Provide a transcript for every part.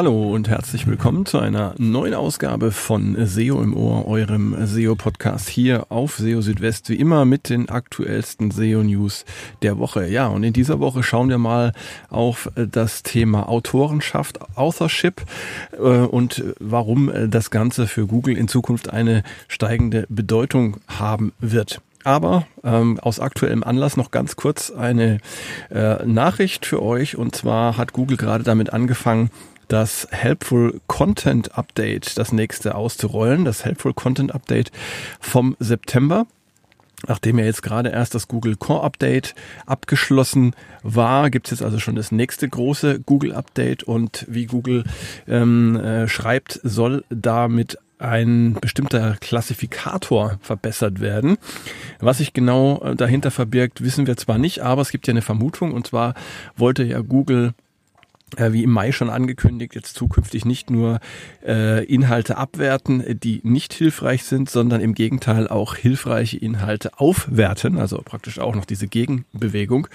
Hallo und herzlich willkommen zu einer neuen Ausgabe von SEO im Ohr, eurem SEO-Podcast hier auf SEO Südwest, wie immer mit den aktuellsten SEO-News der Woche. Ja, und in dieser Woche schauen wir mal auf das Thema Autorenschaft, Authorship äh, und warum das Ganze für Google in Zukunft eine steigende Bedeutung haben wird. Aber ähm, aus aktuellem Anlass noch ganz kurz eine äh, Nachricht für euch. Und zwar hat Google gerade damit angefangen, das Helpful Content Update, das nächste auszurollen. Das Helpful Content Update vom September. Nachdem ja jetzt gerade erst das Google Core Update abgeschlossen war, gibt es jetzt also schon das nächste große Google Update und wie Google ähm, äh, schreibt, soll damit ein bestimmter Klassifikator verbessert werden. Was sich genau äh, dahinter verbirgt, wissen wir zwar nicht, aber es gibt ja eine Vermutung und zwar wollte ja Google wie im Mai schon angekündigt, jetzt zukünftig nicht nur äh, Inhalte abwerten, die nicht hilfreich sind, sondern im Gegenteil auch hilfreiche Inhalte aufwerten, also praktisch auch noch diese Gegenbewegung.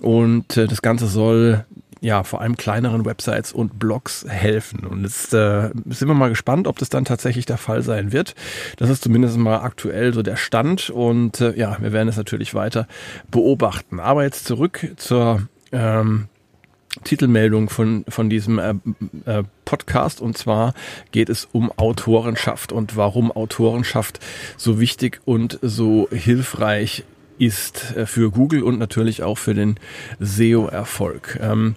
Und äh, das Ganze soll ja, vor allem kleineren Websites und Blogs helfen. Und jetzt äh, sind wir mal gespannt, ob das dann tatsächlich der Fall sein wird. Das ist zumindest mal aktuell so der Stand und äh, ja, wir werden es natürlich weiter beobachten. Aber jetzt zurück zur ähm, Titelmeldung von, von diesem äh, äh, Podcast und zwar geht es um Autorenschaft und warum Autorenschaft so wichtig und so hilfreich ist äh, für Google und natürlich auch für den SEO-Erfolg. Ähm,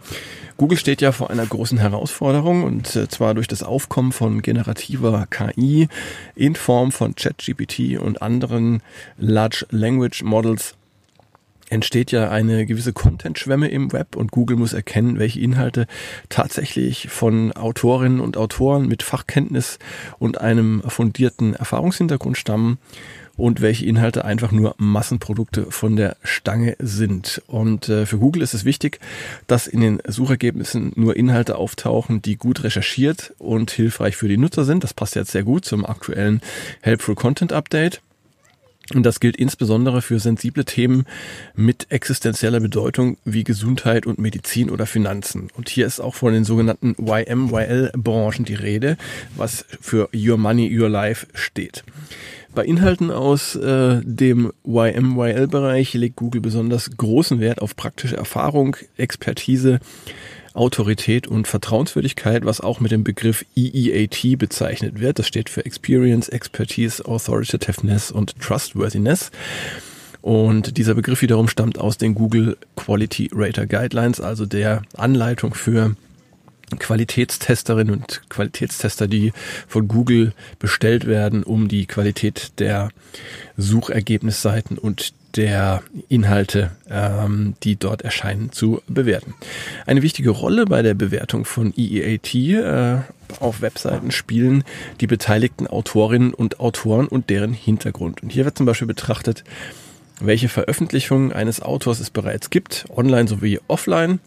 Google steht ja vor einer großen Herausforderung und äh, zwar durch das Aufkommen von generativer KI in Form von ChatGPT und anderen Large Language Models entsteht ja eine gewisse Content-Schwemme im Web und Google muss erkennen, welche Inhalte tatsächlich von Autorinnen und Autoren mit Fachkenntnis und einem fundierten Erfahrungshintergrund stammen und welche Inhalte einfach nur Massenprodukte von der Stange sind. Und äh, für Google ist es wichtig, dass in den Suchergebnissen nur Inhalte auftauchen, die gut recherchiert und hilfreich für die Nutzer sind. Das passt jetzt sehr gut zum aktuellen Helpful Content Update. Und das gilt insbesondere für sensible Themen mit existenzieller Bedeutung wie Gesundheit und Medizin oder Finanzen. Und hier ist auch von den sogenannten YMYL-Branchen die Rede, was für Your Money, Your Life steht. Bei Inhalten aus äh, dem YMYL-Bereich legt Google besonders großen Wert auf praktische Erfahrung, Expertise, Autorität und Vertrauenswürdigkeit, was auch mit dem Begriff EEAT bezeichnet wird. Das steht für Experience, Expertise, Authoritativeness und Trustworthiness. Und dieser Begriff wiederum stammt aus den Google Quality Rater Guidelines, also der Anleitung für Qualitätstesterinnen und Qualitätstester, die von Google bestellt werden, um die Qualität der Suchergebnisseiten und der Inhalte, ähm, die dort erscheinen, zu bewerten. Eine wichtige Rolle bei der Bewertung von EEAT äh, auf Webseiten spielen die beteiligten Autorinnen und Autoren und deren Hintergrund. Und hier wird zum Beispiel betrachtet, welche Veröffentlichungen eines Autors es bereits gibt, online sowie offline,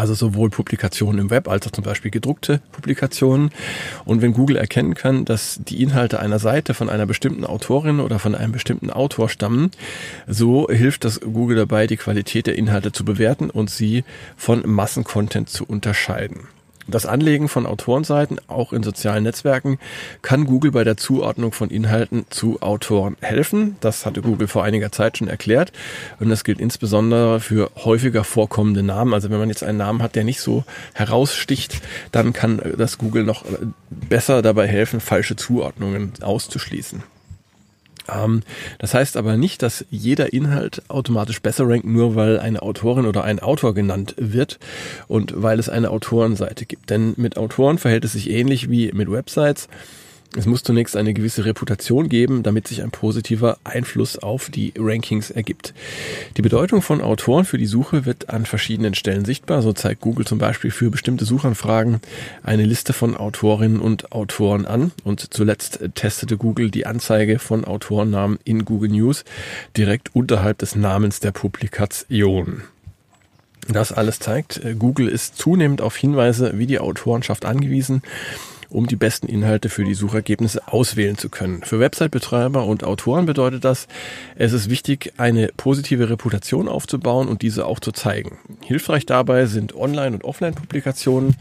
also sowohl Publikationen im Web als auch zum Beispiel gedruckte Publikationen. Und wenn Google erkennen kann, dass die Inhalte einer Seite von einer bestimmten Autorin oder von einem bestimmten Autor stammen, so hilft das Google dabei, die Qualität der Inhalte zu bewerten und sie von Massencontent zu unterscheiden. Das Anlegen von Autorenseiten, auch in sozialen Netzwerken, kann Google bei der Zuordnung von Inhalten zu Autoren helfen. Das hatte Google vor einiger Zeit schon erklärt. Und das gilt insbesondere für häufiger vorkommende Namen. Also wenn man jetzt einen Namen hat, der nicht so heraussticht, dann kann das Google noch besser dabei helfen, falsche Zuordnungen auszuschließen. Ähm, das heißt aber nicht, dass jeder Inhalt automatisch besser rankt, nur weil eine Autorin oder ein Autor genannt wird und weil es eine Autorenseite gibt. Denn mit Autoren verhält es sich ähnlich wie mit Websites. Es muss zunächst eine gewisse Reputation geben, damit sich ein positiver Einfluss auf die Rankings ergibt. Die Bedeutung von Autoren für die Suche wird an verschiedenen Stellen sichtbar. So zeigt Google zum Beispiel für bestimmte Suchanfragen eine Liste von Autorinnen und Autoren an. Und zuletzt testete Google die Anzeige von Autorennamen in Google News direkt unterhalb des Namens der Publikation. Das alles zeigt, Google ist zunehmend auf Hinweise wie die Autorenschaft angewiesen um die besten Inhalte für die Suchergebnisse auswählen zu können. Für Website-Betreiber und Autoren bedeutet das, es ist wichtig, eine positive Reputation aufzubauen und diese auch zu zeigen. Hilfreich dabei sind Online- und Offline-Publikationen,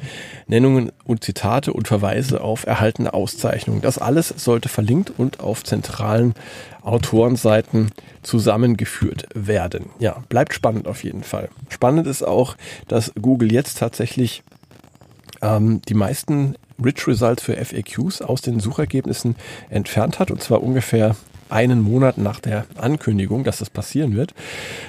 Nennungen und Zitate und Verweise auf erhaltene Auszeichnungen. Das alles sollte verlinkt und auf zentralen Autorenseiten zusammengeführt werden. Ja, bleibt spannend auf jeden Fall. Spannend ist auch, dass Google jetzt tatsächlich ähm, die meisten Rich Results für FAQs aus den Suchergebnissen entfernt hat und zwar ungefähr einen Monat nach der Ankündigung, dass das passieren wird.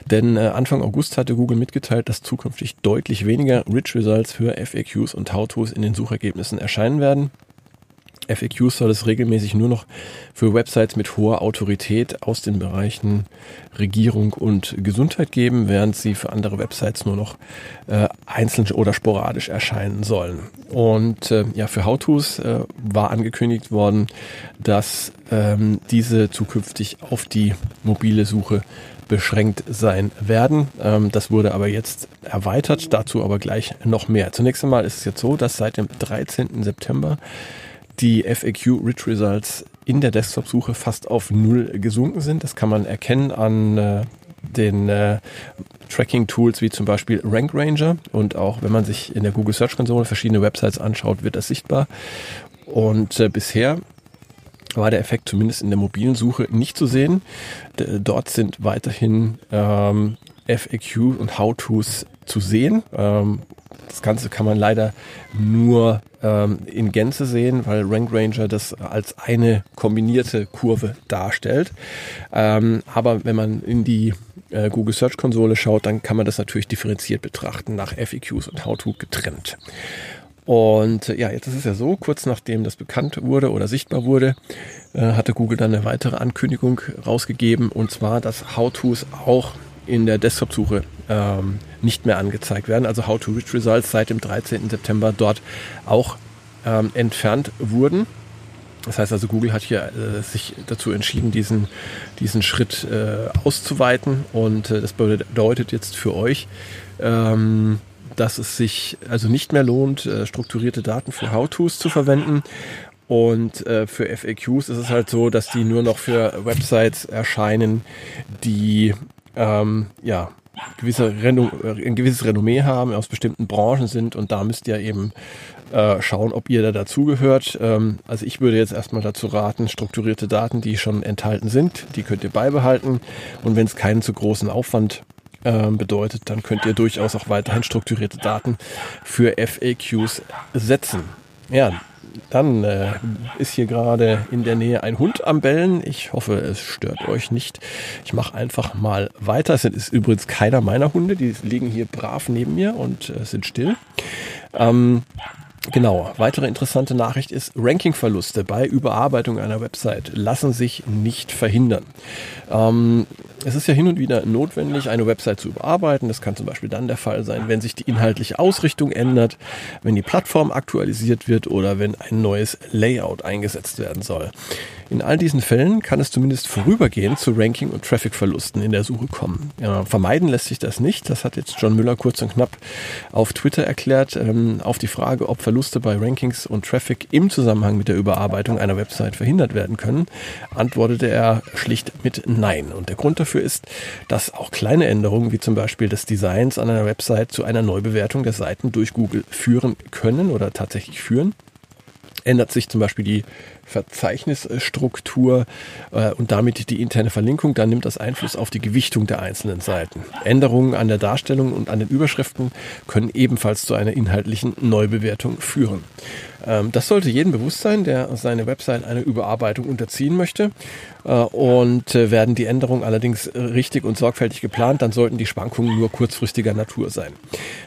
Denn äh, Anfang August hatte Google mitgeteilt, dass zukünftig deutlich weniger Rich Results für FAQs und How-Tos in den Suchergebnissen erscheinen werden. FAQs soll es regelmäßig nur noch für Websites mit hoher Autorität aus den Bereichen Regierung und Gesundheit geben, während sie für andere Websites nur noch äh, einzeln oder sporadisch erscheinen sollen. Und äh, ja, für How-Tos äh, war angekündigt worden, dass ähm, diese zukünftig auf die mobile Suche beschränkt sein werden. Ähm, das wurde aber jetzt erweitert, dazu aber gleich noch mehr. Zunächst einmal ist es jetzt so, dass seit dem 13. September die FAQ Rich Results in der Desktop-Suche fast auf Null gesunken sind. Das kann man erkennen an äh, den äh, Tracking-Tools wie zum Beispiel Rank Ranger und auch wenn man sich in der Google Search Konsole verschiedene Websites anschaut, wird das sichtbar. Und äh, bisher war der Effekt zumindest in der mobilen Suche nicht zu sehen. D dort sind weiterhin ähm, FAQ und How-Tos zu sehen. Ähm, das Ganze kann man leider nur ähm, in Gänze sehen, weil Rank Ranger das als eine kombinierte Kurve darstellt. Ähm, aber wenn man in die äh, Google Search Konsole schaut, dann kann man das natürlich differenziert betrachten, nach FAQs und How-To getrennt. Und äh, ja, jetzt ist es ja so, kurz nachdem das bekannt wurde oder sichtbar wurde, äh, hatte Google dann eine weitere Ankündigung rausgegeben und zwar, dass How-Tos auch in der Desktop-Suche ähm, nicht mehr angezeigt werden. Also How to Reach Results seit dem 13. September dort auch ähm, entfernt wurden. Das heißt also, Google hat hier äh, sich dazu entschieden, diesen, diesen Schritt äh, auszuweiten. Und äh, das bedeutet jetzt für euch, ähm, dass es sich also nicht mehr lohnt, äh, strukturierte Daten für How-Tos zu verwenden. Und äh, für FAQs ist es halt so, dass die nur noch für Websites erscheinen, die ähm, ja, gewisse Renom äh, ein gewisses Renommee haben, aus bestimmten Branchen sind und da müsst ihr eben äh, schauen, ob ihr da dazugehört. Ähm, also ich würde jetzt erstmal dazu raten, strukturierte Daten, die schon enthalten sind, die könnt ihr beibehalten und wenn es keinen zu großen Aufwand äh, bedeutet, dann könnt ihr durchaus auch weiterhin strukturierte Daten für FAQs setzen. Ja, dann äh, ist hier gerade in der Nähe ein Hund am Bellen. Ich hoffe, es stört euch nicht. Ich mache einfach mal weiter. Es ist übrigens keiner meiner Hunde. Die liegen hier brav neben mir und äh, sind still. Ähm, Genau, weitere interessante Nachricht ist, Rankingverluste bei Überarbeitung einer Website lassen sich nicht verhindern. Ähm, es ist ja hin und wieder notwendig, eine Website zu überarbeiten. Das kann zum Beispiel dann der Fall sein, wenn sich die inhaltliche Ausrichtung ändert, wenn die Plattform aktualisiert wird oder wenn ein neues Layout eingesetzt werden soll. In all diesen Fällen kann es zumindest vorübergehend zu Ranking- und Traffic-Verlusten in der Suche kommen. Ja, vermeiden lässt sich das nicht. Das hat jetzt John Müller kurz und knapp auf Twitter erklärt. Ähm, auf die Frage, ob Verluste bei Rankings und Traffic im Zusammenhang mit der Überarbeitung einer Website verhindert werden können, antwortete er schlicht mit Nein. Und der Grund dafür ist, dass auch kleine Änderungen wie zum Beispiel des Designs an einer Website zu einer Neubewertung der Seiten durch Google führen können oder tatsächlich führen ändert sich zum Beispiel die Verzeichnisstruktur äh, und damit die interne Verlinkung, dann nimmt das Einfluss auf die Gewichtung der einzelnen Seiten. Änderungen an der Darstellung und an den Überschriften können ebenfalls zu einer inhaltlichen Neubewertung führen. Ähm, das sollte jedem bewusst sein, der seine Website einer Überarbeitung unterziehen möchte. Äh, und äh, werden die Änderungen allerdings richtig und sorgfältig geplant, dann sollten die Schwankungen nur kurzfristiger Natur sein.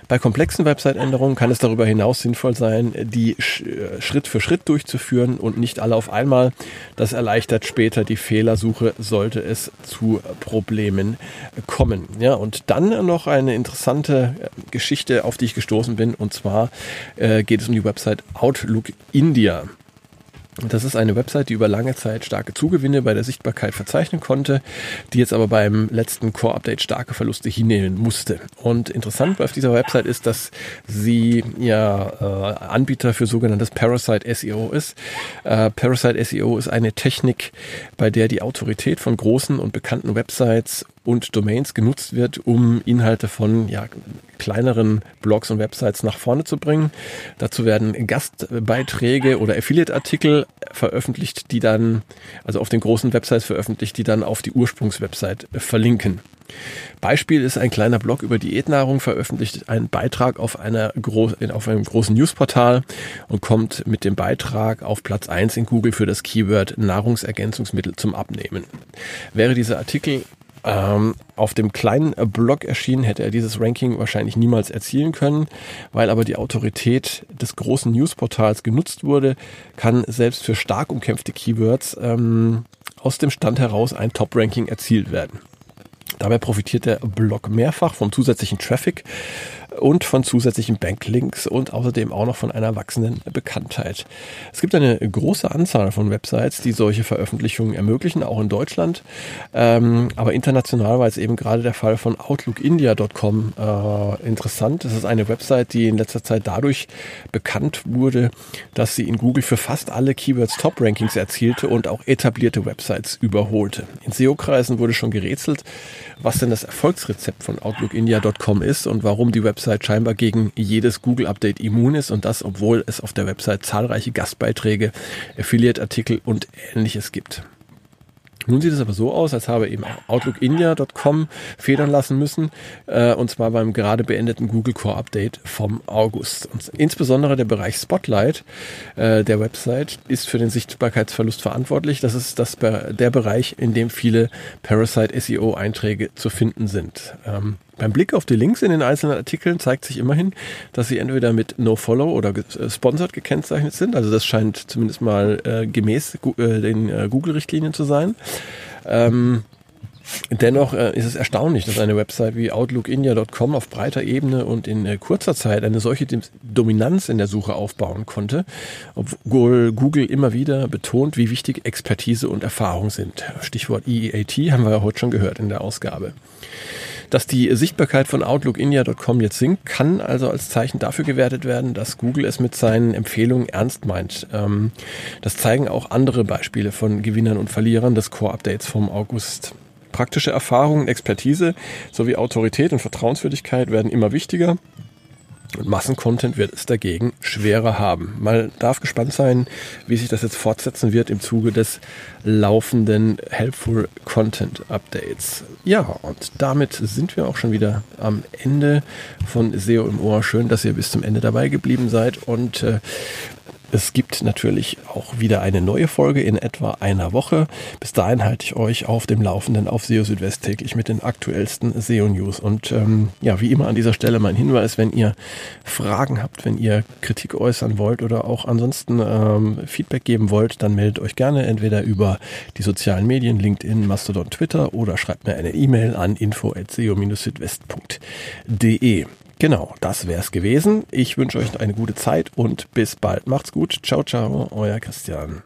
Bei komplexen Website-Änderungen kann es darüber hinaus sinnvoll sein, die Schritt für Schritt durchzuführen und nicht alle auf einmal. Das erleichtert später die Fehlersuche, sollte es zu Problemen kommen. Ja, und dann noch eine interessante Geschichte, auf die ich gestoßen bin, und zwar geht es um die Website Outlook India. Das ist eine Website, die über lange Zeit starke Zugewinne bei der Sichtbarkeit verzeichnen konnte, die jetzt aber beim letzten Core-Update starke Verluste hinnehmen musste. Und interessant auf dieser Website ist, dass sie ja äh, Anbieter für sogenanntes Parasite SEO ist. Äh, Parasite SEO ist eine Technik, bei der die Autorität von großen und bekannten Websites und Domains genutzt wird, um Inhalte von ja, kleineren Blogs und Websites nach vorne zu bringen. Dazu werden Gastbeiträge oder Affiliate-Artikel veröffentlicht, die dann, also auf den großen Websites veröffentlicht, die dann auf die Ursprungswebsite verlinken. Beispiel ist ein kleiner Blog über Diätnahrung, veröffentlicht einen Beitrag auf, einer auf einem großen Newsportal und kommt mit dem Beitrag auf Platz 1 in Google für das Keyword Nahrungsergänzungsmittel zum Abnehmen. Wäre dieser Artikel ähm, auf dem kleinen Blog erschienen, hätte er dieses Ranking wahrscheinlich niemals erzielen können. Weil aber die Autorität des großen Newsportals genutzt wurde, kann selbst für stark umkämpfte Keywords ähm, aus dem Stand heraus ein Top-Ranking erzielt werden. Dabei profitiert der Blog mehrfach vom zusätzlichen Traffic und von zusätzlichen Backlinks und außerdem auch noch von einer wachsenden Bekanntheit. Es gibt eine große Anzahl von Websites, die solche Veröffentlichungen ermöglichen, auch in Deutschland. Ähm, aber international war es eben gerade der Fall von OutlookIndia.com äh, interessant. Das ist eine Website, die in letzter Zeit dadurch bekannt wurde, dass sie in Google für fast alle Keywords Top-Rankings erzielte und auch etablierte Websites überholte. In SEO-Kreisen wurde schon gerätselt, was denn das Erfolgsrezept von OutlookIndia.com ist und warum die Website Website scheinbar gegen jedes Google-Update immun ist und das, obwohl es auf der Website zahlreiche Gastbeiträge, Affiliate-Artikel und ähnliches gibt. Nun sieht es aber so aus, als habe eben OutlookIndia.com federn lassen müssen, äh, und zwar beim gerade beendeten Google Core Update vom August. Und insbesondere der Bereich Spotlight äh, der Website ist für den Sichtbarkeitsverlust verantwortlich. Das ist das, der Bereich, in dem viele Parasite SEO Einträge zu finden sind. Ähm, beim Blick auf die Links in den einzelnen Artikeln zeigt sich immerhin, dass sie entweder mit NoFollow oder äh, Sponsored gekennzeichnet sind. Also das scheint zumindest mal äh, gemäß äh, den äh, Google-Richtlinien zu sein. Ähm, Dennoch äh, ist es erstaunlich, dass eine Website wie OutlookIndia.com auf breiter Ebene und in äh, kurzer Zeit eine solche Dominanz in der Suche aufbauen konnte, obwohl Google immer wieder betont, wie wichtig Expertise und Erfahrung sind. Stichwort EEAT haben wir ja heute schon gehört in der Ausgabe. Dass die Sichtbarkeit von OutlookIndia.com jetzt sinkt, kann also als Zeichen dafür gewertet werden, dass Google es mit seinen Empfehlungen ernst meint. Ähm, das zeigen auch andere Beispiele von Gewinnern und Verlierern des Core-Updates vom August. Praktische Erfahrungen, Expertise sowie Autorität und Vertrauenswürdigkeit werden immer wichtiger. Und Massencontent wird es dagegen schwerer haben. Man darf gespannt sein, wie sich das jetzt fortsetzen wird im Zuge des laufenden Helpful Content Updates. Ja, und damit sind wir auch schon wieder am Ende von SEO im Ohr. Schön, dass ihr bis zum Ende dabei geblieben seid und äh, es gibt natürlich auch wieder eine neue Folge in etwa einer Woche. Bis dahin halte ich euch auf dem Laufenden auf SEO Südwest täglich mit den aktuellsten SEO News. Und ähm, ja, wie immer an dieser Stelle mein Hinweis, wenn ihr Fragen habt, wenn ihr Kritik äußern wollt oder auch ansonsten ähm, Feedback geben wollt, dann meldet euch gerne entweder über die sozialen Medien, LinkedIn, Mastodon, Twitter oder schreibt mir eine E-Mail an info.seo-südwest.de. Genau, das wär's gewesen. Ich wünsche euch eine gute Zeit und bis bald. Macht's gut. Ciao, ciao, euer Christian.